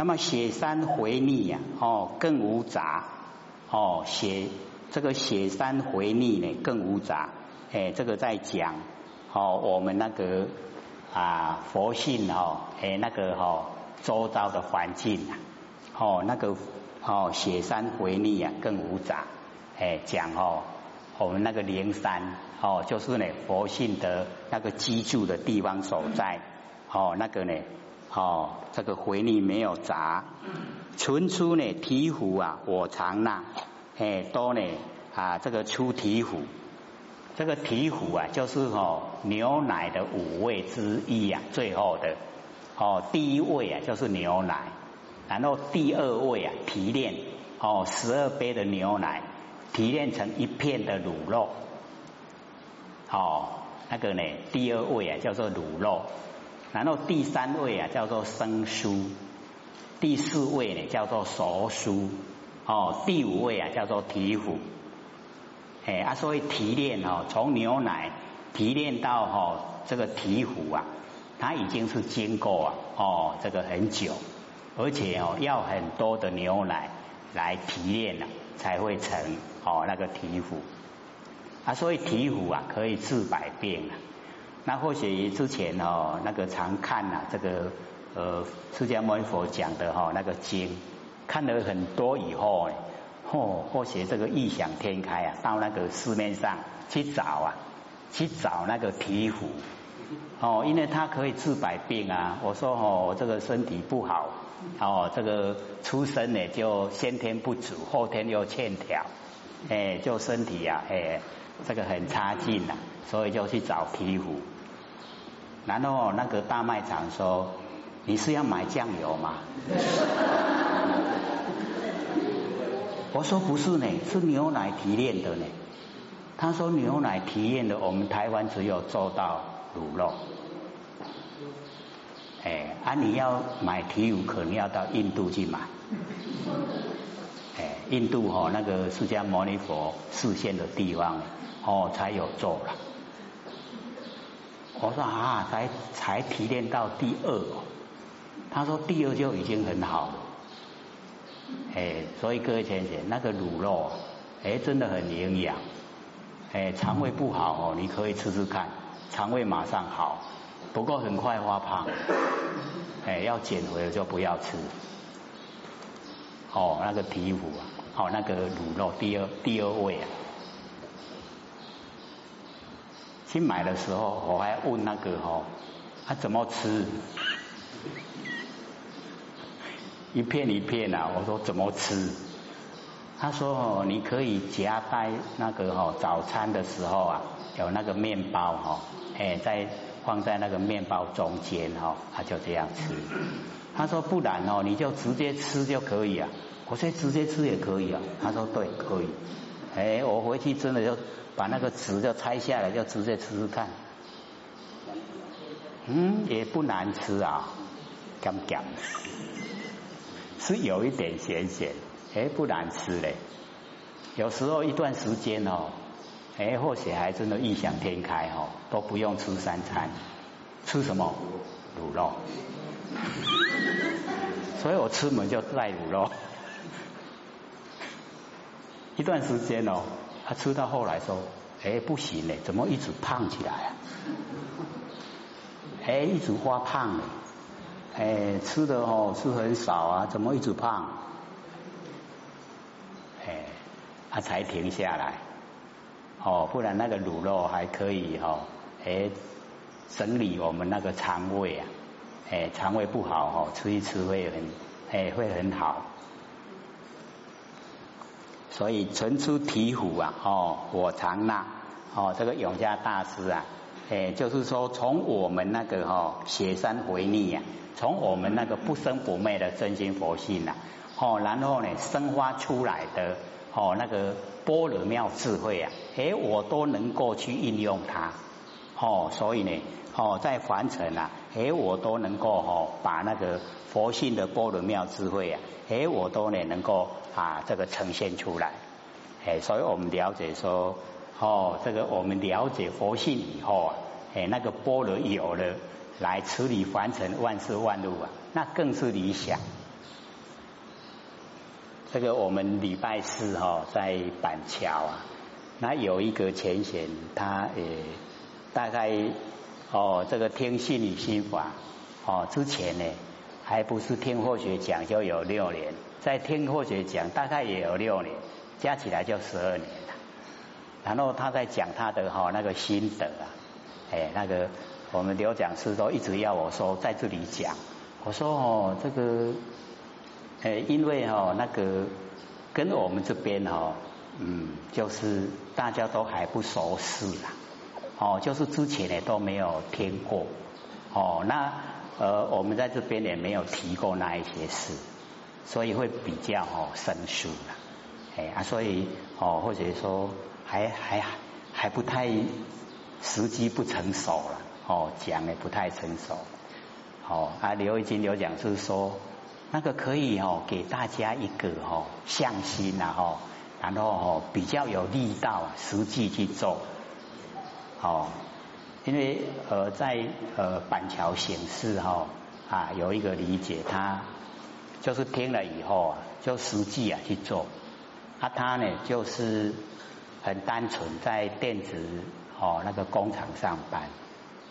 那么雪山回逆呀，哦，更无杂，哦，雪这个雪山回逆呢更无杂，哎，这个在讲哦，我们那个啊佛性哦，哎那个哦周遭的环境啊，哦那个哦雪山回逆呀更无杂，哎讲哦。我们那个灵山哦，就是呢佛性的那个居住的地方所在哦，那个呢哦，这个回力没有杂，纯出呢提壶啊，我常那哎多呢啊，这个出提壶，这个提壶啊，就是哦牛奶的五味之一啊，最后的。哦第一味啊就是牛奶，然后第二味啊提炼。哦十二杯的牛奶。提炼成一片的卤肉，哦，那个呢，第二位啊叫做卤肉，然后第三位啊叫做生酥，第四位呢叫做熟酥，哦，第五位啊叫做提腐，哎啊，所以提炼哦，从牛奶提炼到哦这个提腐啊，它已经是经过啊哦这个很久，而且哦要很多的牛奶来提炼了。才会成哦那个醍醐啊，所以醍醐啊可以治百病啊。那或许之前哦那个常看呐这个呃释迦牟尼佛讲的哈那个经，看了很多以后哎，或或许这个异想天开啊，到那个市面上去找啊，去找那个皮肤哦，因为它可以治百病啊。我说哦我这个身体不好。哦，这个出生呢就先天不足，后天又欠条，哎，就身体呀，哎，这个很差劲呐，所以就去找皮肤。然后那个大卖场说：“你是要买酱油吗？” 我说：“不是呢，是牛奶提炼的呢。”他说：“牛奶提炼的，我们台湾只有做到卤肉。”哎，啊，你要买皮乳，可能要到印度去买。印度哈那个释迦牟尼佛视线的地方，哦，才有做了。我说啊，才才提炼到第二，他说第二就已经很好了。哎，所以各位先生，那个卤肉，哎，真的很营养。哎，肠胃不好哦，你可以吃吃看，肠胃马上好。不过很快发胖，哎，要减肥就不要吃。哦，那个皮肤啊，哦，那个卤肉第二第二位啊。去买的时候，我还问那个哦，他怎么吃？一片一片啊，我说怎么吃？他说哦，你可以夹在那个哦早餐的时候啊，有那个面包哈，哎在。放在那个面包中间哈，他就这样吃。他说不然哦，你就直接吃就可以啊。我说直接吃也可以啊。他说对，可以。哎，我回去真的就把那个纸就拆下来，就直接吃吃看。嗯，也不难吃啊，干干，是有一点咸咸，哎，不难吃嘞。有时候一段时间哦。哎，或许还真的异想天开哦，都不用吃三餐，吃什么卤肉？所以我出门就带卤肉。一段时间哦，他吃到后来说，哎，不行嘞，怎么一直胖起来啊？哎，一直发胖嘞，哎，吃的哦是很少啊，怎么一直胖？哎，他才停下来。哦，不然那个卤肉还可以哈，哎，整理我们那个肠胃啊，哎，肠胃不好哦，吃一吃会很，哎，会很好。所以存出醍醐啊，哦，我常纳，哦，这个永嘉大师啊，哎，就是说从我们那个哈雪山回逆啊，从我们那个不生不灭的真心佛性啊，哦，然后呢生发出来的。哦，那个般若妙智慧啊，哎，我都能够去应用它。哦，所以呢，哦，在凡尘啊，哎，我都能够哦，把那个佛性的波罗妙智慧啊，哎，我都呢能够啊，这个呈现出来。哎，所以我们了解说，哦，这个我们了解佛性以后啊，哎，那个波罗有了，来处理凡尘万事万物啊，那更是理想。这个我们礼拜四哈在板桥啊，那有一个前贤，他也大概哦这个听心理心法哦之前呢，还不是听或学讲就有六年，在听或学讲大概也有六年，加起来就十二年了。然后他在讲他的哈那个心得啊，哎那个我们刘讲师都一直要我说在这里讲，我说哦这个。哎，因为哦那个跟我们这边哈，嗯，就是大家都还不熟悉啦，哦，就是之前呢都没有听过，哦，那呃我们在这边也没有提过那一些事，所以会比较哦生疏啦，哎啊，所以哦或者说还还还不太时机不成熟了，哦讲的不太成熟，哦啊刘一金刘讲就是说。那个可以哦，给大家一个哦向心呐哈，然后哦比较有力道，实际去做，哦，因为呃在呃板桥显示哈啊有一个理解，他就是听了以后啊，就实际啊去做，啊他呢就是很单纯在电子哦那个工厂上班，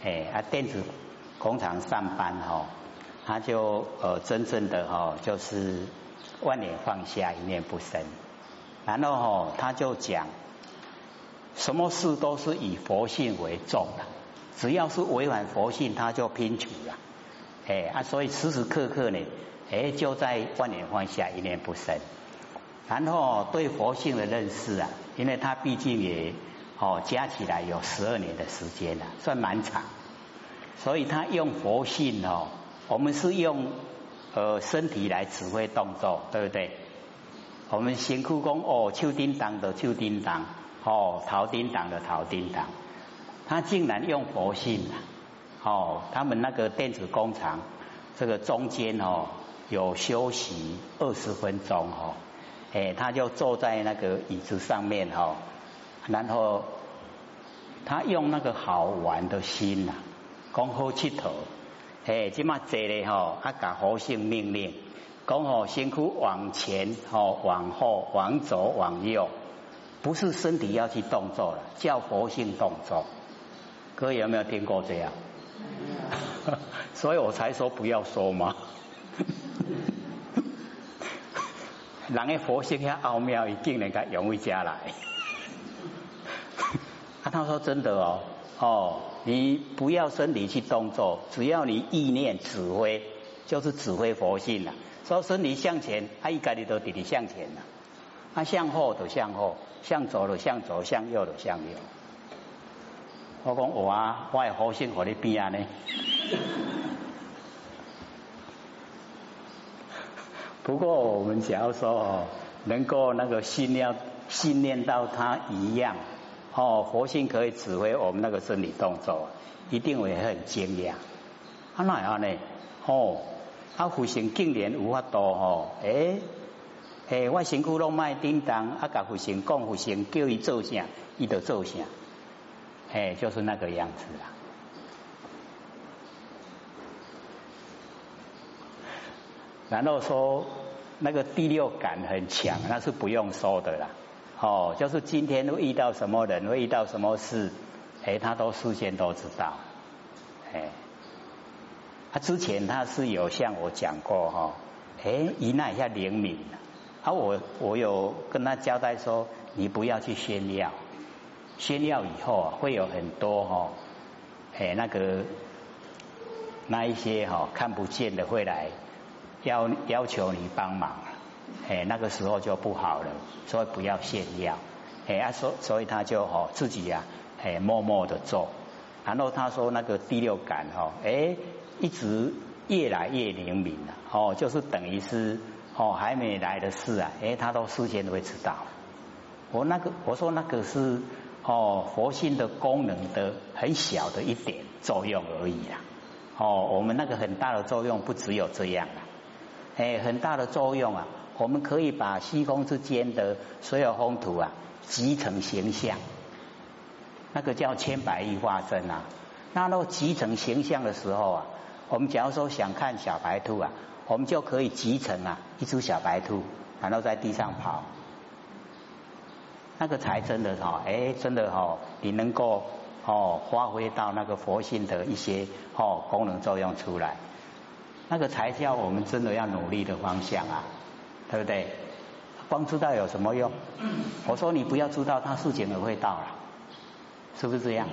哎啊电子工厂上班哈。他就呃真正的哈就是万年放下一念不生，然后哈他就讲什么事都是以佛性为重的，只要是违反佛性他就拼取了，哎啊所以时时刻刻呢哎就在万年放下一念不生，然后对佛性的认识啊，因为他毕竟也哦加起来有十二年的时间了，算蛮长，所以他用佛性哦。我们是用呃身体来指挥动作，对不对？我们辛苦工哦，秋叮当的秋叮当，哦，陶叮当的陶叮当，他竟然用佛性啊！哦，他们那个电子工厂这个中间哦有休息二十分钟哦，哎，他就坐在那个椅子上面哦，然后他用那个好玩的心呐，讲好佚头。哎，即嘛坐咧吼，他，甲佛性命令，讲好，辛苦往前哦，往后，往左，往右，不是身体要去动作了，叫佛性动作。各位有没有听过这样？所以我才说不要说嘛。人的佛性遐奥妙，一定能够融为家来。啊，他说真的哦，哦。你不要身体去动作，只要你意念指挥，就是指挥佛性了。说身体向前，他一概你都弟弟向前了；他向后就向后，向左就向左，向右就向右。我讲我啊，我佛性和你比啊呢。不过我们只要说哦，能够那个信念信念到他一样。哦，佛性可以指挥我们那个生理动作，一定会很惊讶。啊，那样呢？哦，啊，佛性竟然有法度哦！诶诶，我身躯拢卖叮当，啊，甲佛性讲佛性，叫伊做啥，伊就做啥。诶，就是那个样子啦。然后说那个第六感很强，那是不用说的啦。哦，就是今天会遇到什么人，会遇到什么事，哎，他都事先都知道，哎，他之前他是有向我讲过哈，哎，一那一下灵敏，啊，我我有跟他交代说，你不要去炫耀，炫耀以后啊，会有很多哈，哎，那个那一些哈看不见的会来要要求你帮忙。哎，那个时候就不好了，所以不要炫耀。哎啊，所所以他就哦自己呀，哎默默的做。然后他说那个第六感哈，哎一直越来越灵敏了。哦，就是等于是哦还没来的事啊，哎他都事先都会知道。我那个我说那个是哦佛性的功能的很小的一点作用而已啦。哦，我们那个很大的作用不只有这样啊，哎很大的作用啊。我们可以把虚空之间的所有风土啊集成形象，那个叫千百亿化身啊。那到集成形象的时候啊，我们假如说想看小白兔啊，我们就可以集成啊一只小白兔，然后在地上跑，那个才真的哈，哎，真的哈，你能够哦发挥到那个佛性的一些哦功能作用出来，那个才叫我们真的要努力的方向啊，对不对？光知道有什么用？我说你不要知道，他事情也会到了，是不是这样？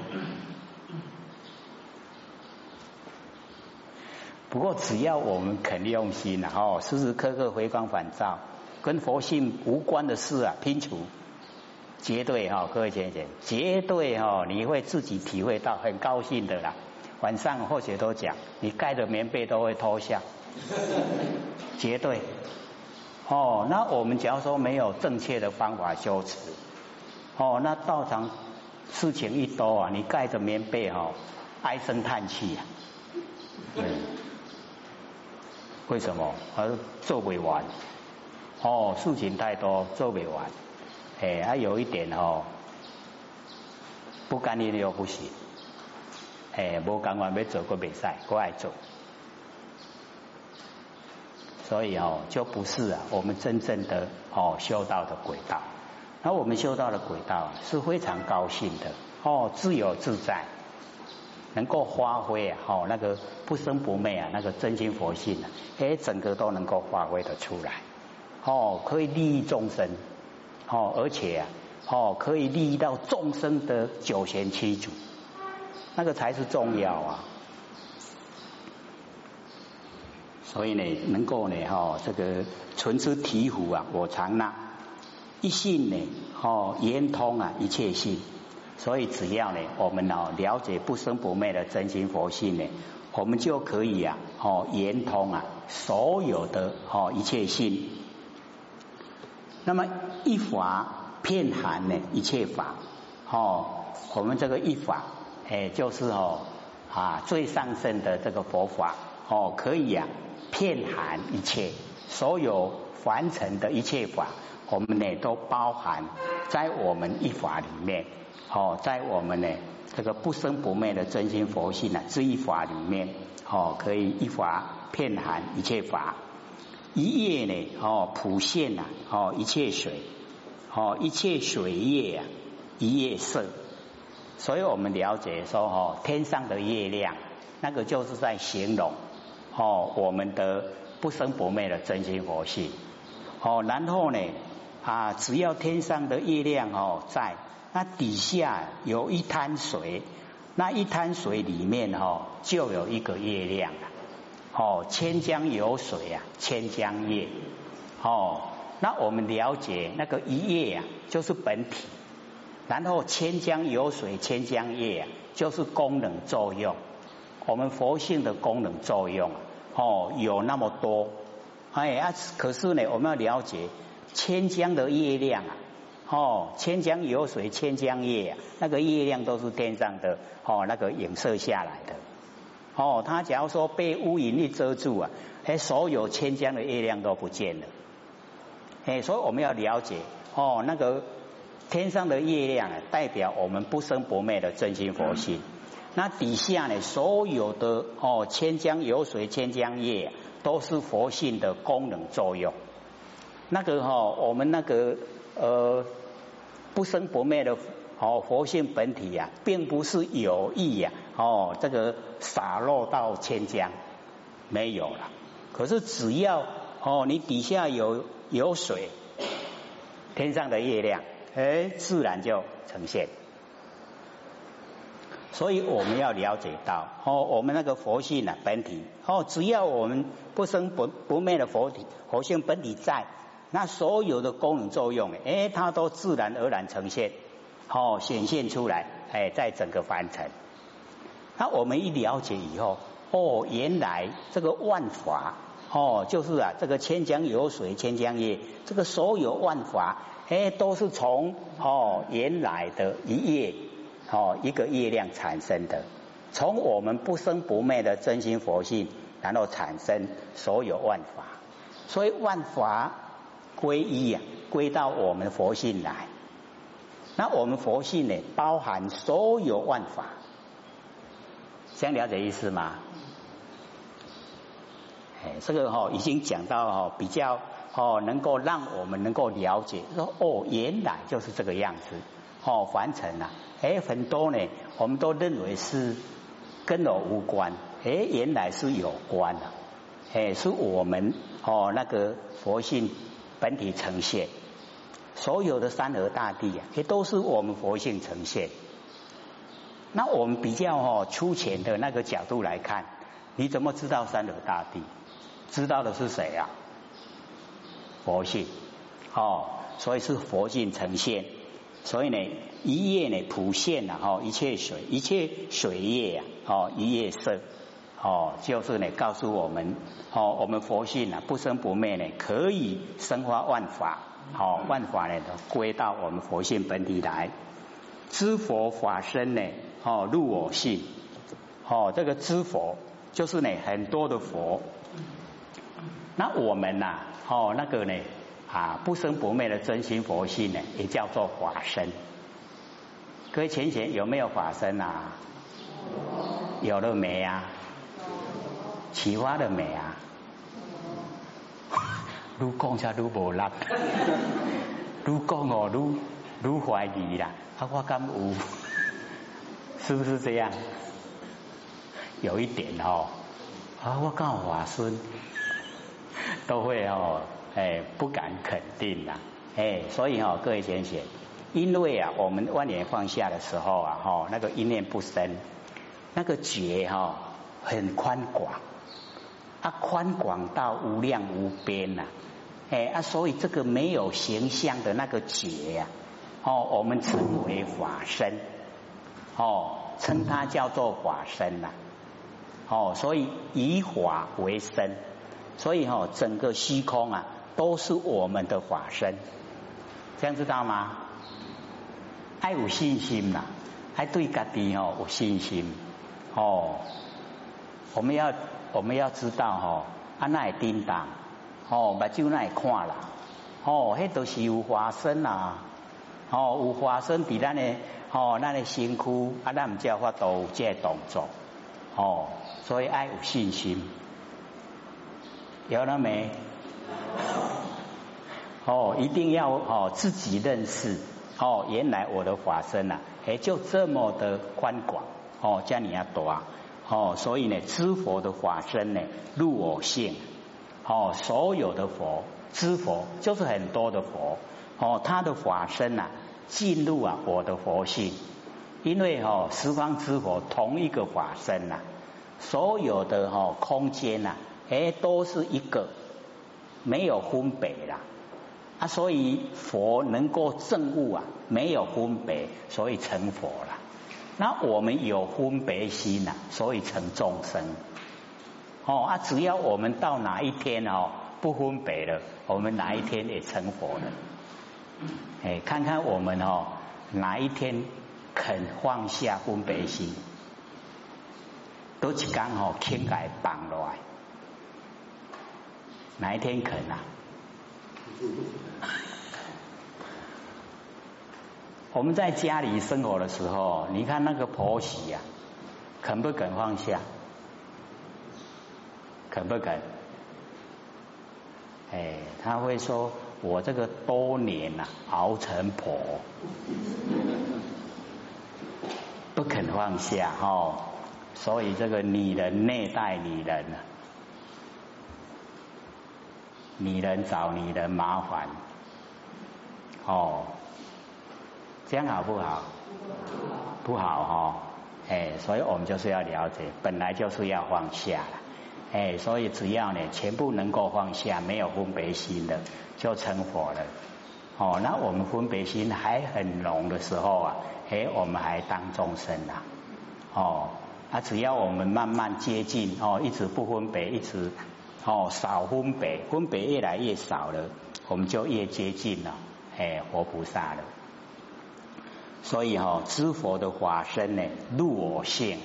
不过只要我们肯用心，然后时时刻刻回光返照，跟佛性无关的事啊，拼除，绝对哈，各位姐姐，绝对哈，你会自己体会到很高兴的啦。晚上或许都讲，你盖的棉被都会脱下，绝对。哦，那我们假如说没有正确的方法修持，哦，那道场事情一多啊，你盖着棉被哈，唉声叹气啊，对，为什么？而做不完，哦，事情太多做不完，哎，还有一点哦，不干你又不行，哎，不干完要做个比赛，我爱做。所以哦，就不是啊，我们真正的哦修道的轨道。那我们修道的轨道是非常高兴的哦，自由自在，能够发挥啊，哦那个不生不灭啊，那个真心佛性啊，哎，整个都能够发挥的出来。哦，可以利益众生，哦，而且啊，哦，可以利益到众生的九贤七祖，那个才是重要啊。所以呢，能够呢，哈，这个存之醍醐啊，我常纳一信呢，哦，圆通啊，一切性。所以只要呢，我们哦了解不生不灭的真心佛性呢，我们就可以啊，哦，圆通啊，所有的哦一切心。那么一法遍含呢一切法，哦，我们这个一法，哎，就是哦啊最上圣的这个佛法，哦，可以呀。遍含一切，所有凡尘的一切法，我们呢都包含在我们一法里面。哦，在我们呢这个不生不灭的真心佛性呢这一法里面，哦，可以一法遍含一切法，一叶呢哦普现呐哦一切水，哦一切水叶啊一叶色。所以我们了解说哦天上的月亮，那个就是在形容。哦，我们的不生不灭的真心佛性。哦，然后呢，啊，只要天上的月亮哦在，那底下有一滩水，那一滩水里面哦就有一个月亮了哦，千江有水啊，千江月。哦，那我们了解那个一叶啊，就是本体。然后千江有水，千江月啊，就是功能作用。我们佛性的功能作用。哦，有那么多，哎啊，可是呢，我们要了解千江的月亮啊，哦，千江有水千江月啊，那个月亮都是天上的哦，那个影射下来的，哦，它假如说被乌云一遮住啊，哎，所有千江的月亮都不见了，哎，所以我们要了解哦，那个天上的月亮啊，代表我们不生不灭的真心佛性。那底下呢，所有的哦，千江有水千江月，都是佛性的功能作用。那个哈，我们那个呃不生不灭的哦佛性本体呀，并不是有意呀哦这个洒落到千江没有了。可是只要哦你底下有有水，天上的月亮哎自然就呈现。所以我们要了解到哦，我们那个佛性呢本体哦，只要我们不生不不灭的佛体佛性本体在，那所有的功能作用哎，它都自然而然呈现哦，显现出来哎，在整个凡尘。那我们一了解以后哦，原来这个万法哦，就是啊，这个千江有水千江月，这个所有万法哎，都是从哦原来的一夜。哦，一个月亮产生的，从我们不生不灭的真心佛性，然后产生所有万法，所以万法归一呀，归到我们佛性来。那我们佛性呢，包含所有万法，想了解意思吗？哎，这个哈已经讲到哈比较哦，能够让我们能够了解说哦，原来就是这个样子哦，凡尘啊，哎，很多呢，我们都认为是跟我无关，哎，原来是有关的，哎，是我们哦那个佛性本体呈现，所有的山河大地啊，也都是我们佛性呈现。那我们比较哦粗浅的那个角度来看，你怎么知道山河大地？知道的是谁啊？佛性哦，所以是佛性呈现。所以呢，一叶呢普现了哦，一切水，一切水叶呀哦，一叶色哦，就是呢告诉我们哦，我们佛性啊不生不灭呢，可以生化万法，好万法呢都归到我们佛性本体来。知佛法身呢？哦，入我性，哦，这个知佛就是呢，很多的佛。那我们呐，哦，那个呢，啊，不生不灭的真心佛性呢，也叫做法身。各位浅浅有没有法身啊？有了没啊？启发了没啊？如讲下如无力，如讲哦如如怀疑啦，啊，我敢有？是不是这样？有一点哦，啊，我告法孙都会哦，哎，不敢肯定啦，哎，所以哦，各位先生，因为啊，我们万年放下的时候啊，哈，那个一念不生，那个觉哈很宽广，啊，宽广到无量无边呐，哎啊，所以这个没有形象的那个觉呀，哦，我们称为法身。哦，称它叫做法身呐。哦，所以以法为身，所以哈，整个虚空啊，都是我们的法身。这样知道吗？爱有信心呐，还对家己哦有信心。哦，我们要我们要知道哈，啊那叮当，哦，目睭那看啦，哦，迄都是有法身呐。哦，有发生伫咱的哦，咱的身躯啊，咱唔叫法度这动作哦，所以爱有信心，有了没？哦，一定要哦自己认识哦，原来我的法身呐，哎，就这么的宽广哦，叫你要多啊哦，所以呢，知佛的法身呢，入我性哦，所有的佛知佛就是很多的佛。哦，他的法身呐，进入啊我的佛性，因为哦十方之佛同一个法身呐，所有的哈空间呐，哎都是一个，没有分别啦啊，所以佛能够证悟啊，没有分别，所以成佛了。那我们有分别心呐，所以成众生。哦啊，只要我们到哪一天哦不分别了，我们哪一天也成佛了。哎，看看我们哦，哪一天肯放下分别心，都是刚好天改绑来，哪一天肯啊？我们在家里生活的时候，你看那个婆媳呀，肯不肯放下？肯不肯？哎，他会说。我这个多年呐熬成婆，不肯放下哦，所以这个女人虐待女人呢，女人找女人麻烦，哦，这样好不好？不好哈，哎，所以我们就是要了解，本来就是要放下了。哎，所以只要呢，全部能够放下，没有分别心的，就成佛了。哦，那我们分别心还很浓的时候啊，哎，我们还当众生呐。哦，啊，只要我们慢慢接近，哦，一直不分别，一直哦少分别，分别越来越少了，我们就越接近了，哎，活菩萨了。所以哈，知佛的法身呢，入我性，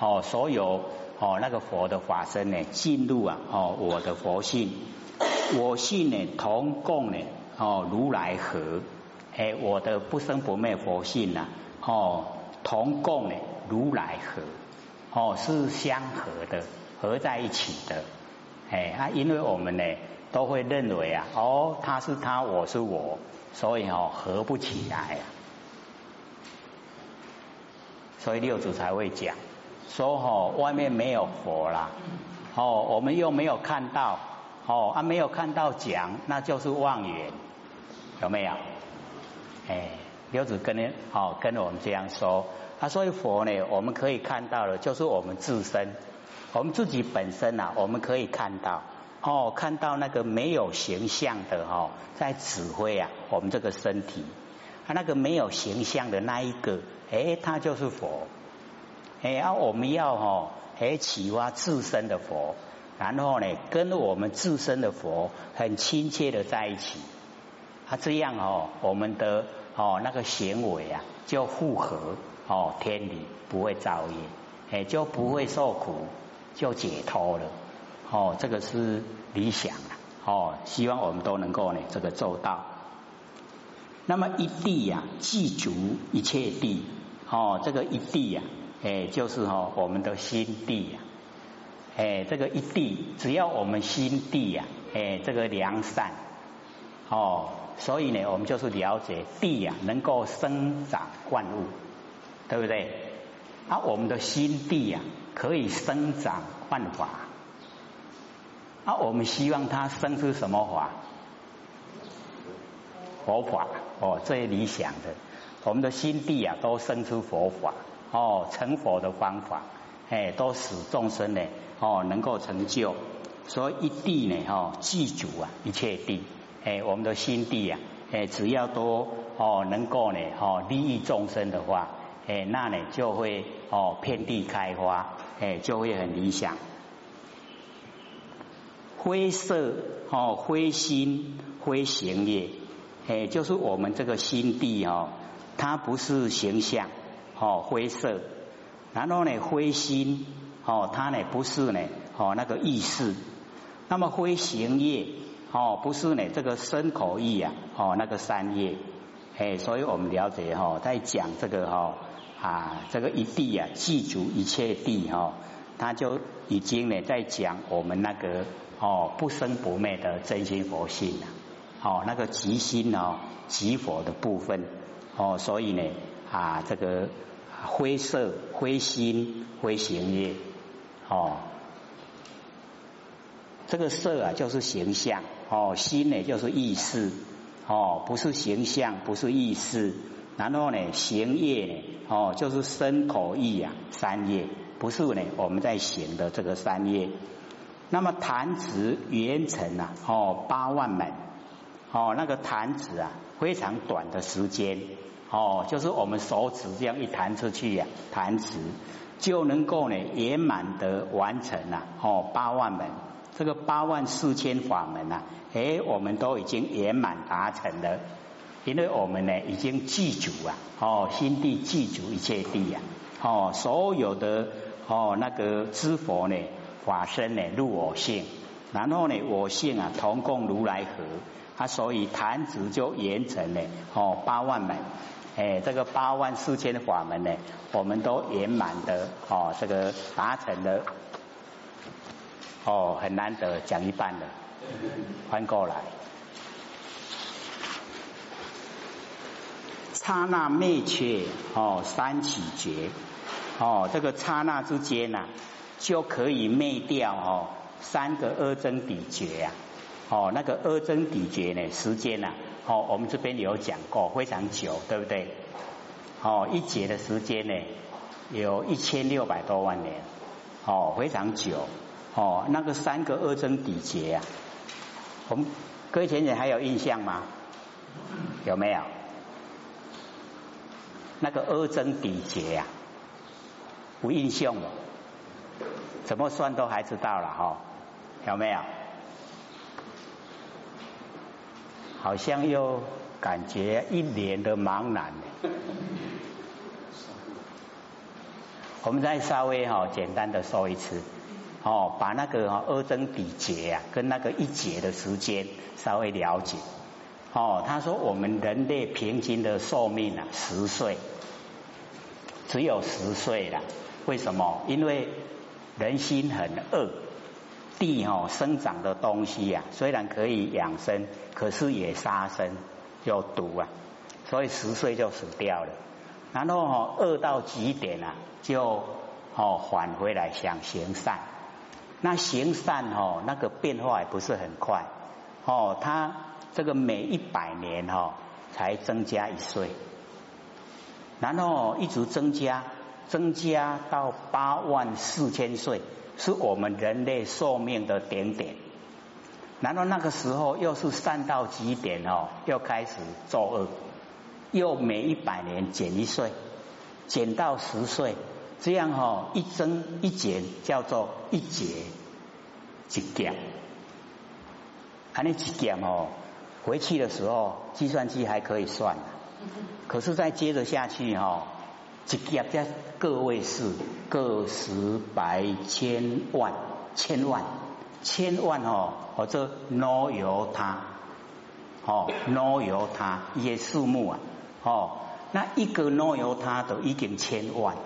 哦，所有。哦，那个佛的法身呢，进入啊，哦，我的佛性，我性呢，同共呢，哦，如来合，哎，我的不生不灭佛性呐，哦，同共呢，如来合，哦，是相合的，合在一起的，哎啊，因为我们呢都会认为啊，哦，他是他，我是我，所以哦合不起来啊。所以六祖才会讲说哦，外面没有佛啦，哦，我们又没有看到，哦啊没有看到讲，那就是妄缘，有没有？哎，六祖跟你哦跟我们这样说，他说佛呢，我们可以看到的，就是我们自身，我们自己本身呐，我们可以看到，哦，看到那个没有形象的哈，在指挥啊，我们这个身体，他那个没有形象的那一个。哎，他就是佛，哎，啊，我们要哈，哎，启发自身的佛，然后呢，跟我们自身的佛很亲切的在一起，啊，这样哦，我们的哦那个行为啊，就复合哦天理，不会造业，哎，就不会受苦，就解脱了，哦，这个是理想啊，哦，希望我们都能够呢这个做到。那么一地呀，记足一切地。哦，这个一地呀，哎，就是哦，我们的心地呀，哎，这个一地，只要我们心地呀，哎，这个良善，哦，所以呢，我们就是了解地呀，能够生长万物，对不对？啊，我们的心地呀，可以生长万法，啊，我们希望它生出什么法？佛法，哦，最理想的。我们的心地啊，都生出佛法哦，成佛的方法，哎，都使众生呢哦能够成就。所以一地呢哦，记住啊一切地，哎，我们的心地啊，哎，只要都哦能够呢哦利益众生的话，哎，那呢就会哦遍地开花，哎，就会很理想。灰色哦，灰心灰行业，哎，就是我们这个心地哦。它不是形象，哦，灰色，然后呢，灰心，哦，它呢不是呢，哦，那个意识，那么灰行业，哦，不是呢，这个身口意啊，哦，那个三业，哎，所以我们了解哈，在讲这个哈啊，这个一地啊，记住一切地哈，他就已经呢在讲我们那个哦不生不灭的真心佛性了，哦，那个极心哦，极佛的部分。哦，所以呢，啊，这个灰色、灰心、灰行业，哦，这个色啊就是形象，哦，心呢就是意识，哦，不是形象，不是意识，然后呢，行业呢，哦，就是身口意啊三业，不是呢我们在行的这个三业。那么弹指圆成啊，哦，八万门，哦，那个弹指啊。非常短的时间，哦，就是我们手指这样一弹出去呀，弹指就能够呢圆满的完成了，哦，八万门，这个八万四千法门呐，哎，我们都已经圆满达成了，因为我们呢已经记住啊，哦，心地记住一切地呀，哦，所有的哦那个知佛呢法身呢入我性，然后呢我性啊同共如来合。他所以弹指就完成了哦八万门，哎这个八万四千法门呢，我们都圆满的哦这个达成了，哦很难得讲一半了，翻过来，刹那灭却哦三起觉哦这个刹那之间呐就可以灭掉哦三个阿僧底觉呀。哦，那个阿僧底劫呢？时间呢？哦，我们这边有讲过，非常久，对不对？哦，一劫的时间呢，有一千六百多万年，哦，非常久。哦，那个三个阿僧底劫啊，我们各位前人还有印象吗？有没有？那个阿僧底劫呀，无印象了，怎么算都还知道了哈，有没有？好像又感觉一脸的茫然。我们再稍微哈简单的说一次，哦，把那个阿僧底劫啊跟那个一劫的时间稍微了解。哦，他说我们人类平均的寿命啊十岁，只有十岁了。为什么？因为人心很恶，地哦生长的东西呀，虽然可以养生，可是也杀生有毒啊，所以十岁就死掉了。然后哦饿到极点啊，就哦返回来想行善。那行善哦那个变化也不是很快哦，他这个每一百年哦才增加一岁，然后一直增加，增加到八万四千岁。是我们人类寿命的点点，然后那个时候又是善到极点哦，又开始作恶，又每一百年减一岁，减到十岁，这样哦一增一减叫做一节一减，还那一减哦，回去的时候计算机还可以算，可是再接着下去哦。一劫在个位数，个十百千万千万千万哦，或者挪由他哦挪由他一些数目啊哦，那一个挪由他都已经千万了，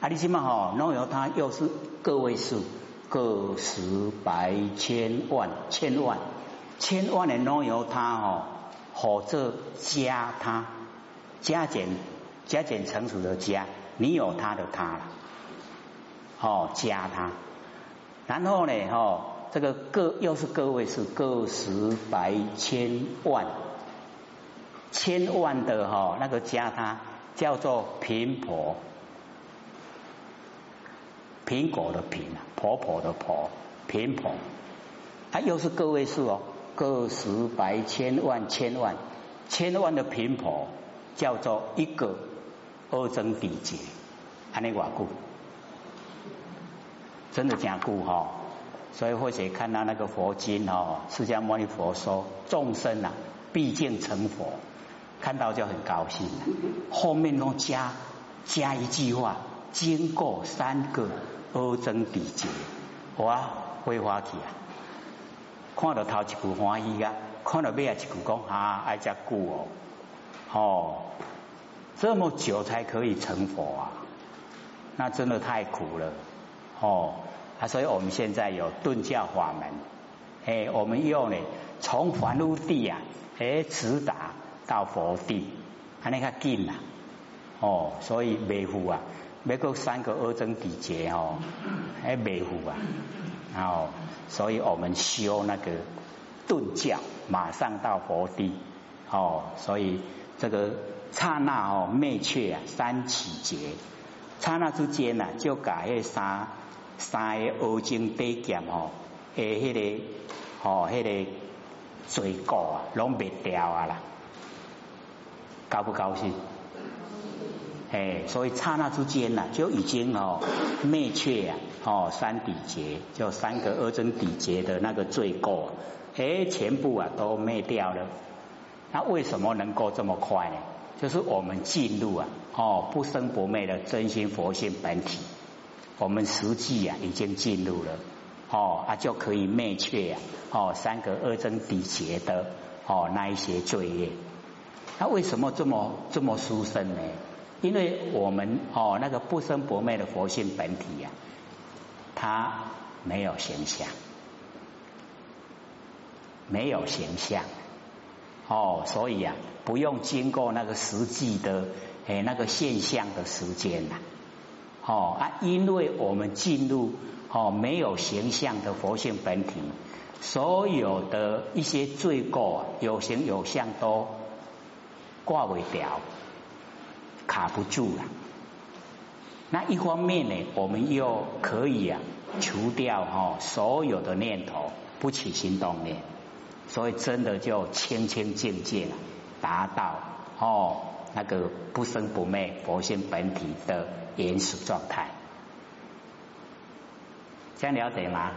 啊你起码哦 no 由他又是个位数，个十百千万千万千万的挪由他哦，或者加他加减。加减乘除的加，你有他的他了，哦，加他，然后呢，哦，这个个又是个位数，个十百千万，千万的哈，那个加他叫做频婆，苹果的苹啊，婆婆的婆，频婆，它又是个位数哦，个十百千万千万千万的频婆叫做一个。二增底劫，安尼瓦固，真的讲固哈，所以或者看到那个佛经哦，释迦牟尼佛说众生啊，毕竟成佛，看到就很高兴。后面都加加一句话，经过三个二增底劫，哇，会花起啊！看到头一句欢喜啊，看到尾啊一句讲啊，爱加固哦，哦。这么久才可以成佛啊，那真的太苦了。哦啊！所以我们现在有顿教法门，哎，我们用呢从凡入地啊，哎直达到佛地，还那个近啊，哦，所以维护啊，每个三个二增底劫哦，还维护啊，然后，所以我们修那个顿教，马上到佛地。哦，所以这个。刹那哦，灭却啊，三起劫，刹那之间呐，就把迄三三个恶精低剑哦，诶，迄个哦，迄个罪过啊，拢灭掉啊啦，高不高兴？哎，所以刹那之间呐，就已经哦灭却啊，哦三底劫，就三个恶真底劫的那个罪过，哎，全部啊都灭掉了。那为什么能够这么快呢？就是我们进入啊，哦，不生不灭的真心佛性本体，我们实际啊已经进入了，哦，啊就可以灭却啊，哦三个二增底劫的哦那一些罪业。那为什么这么这么殊胜呢？因为我们哦那个不生不灭的佛性本体呀，它没有形象，没有形象。哦，所以啊，不用经过那个实际的诶那个现象的时间呐。哦啊，因为我们进入哦没有形象的佛性本体，所有的一些罪过有形有相都挂不掉，卡不住了。那一方面呢，我们又可以啊除掉哈所有的念头，不起心动念。所以真的就清清净净，达到哦那个不生不灭佛性本体的原始状态，这样了解吗？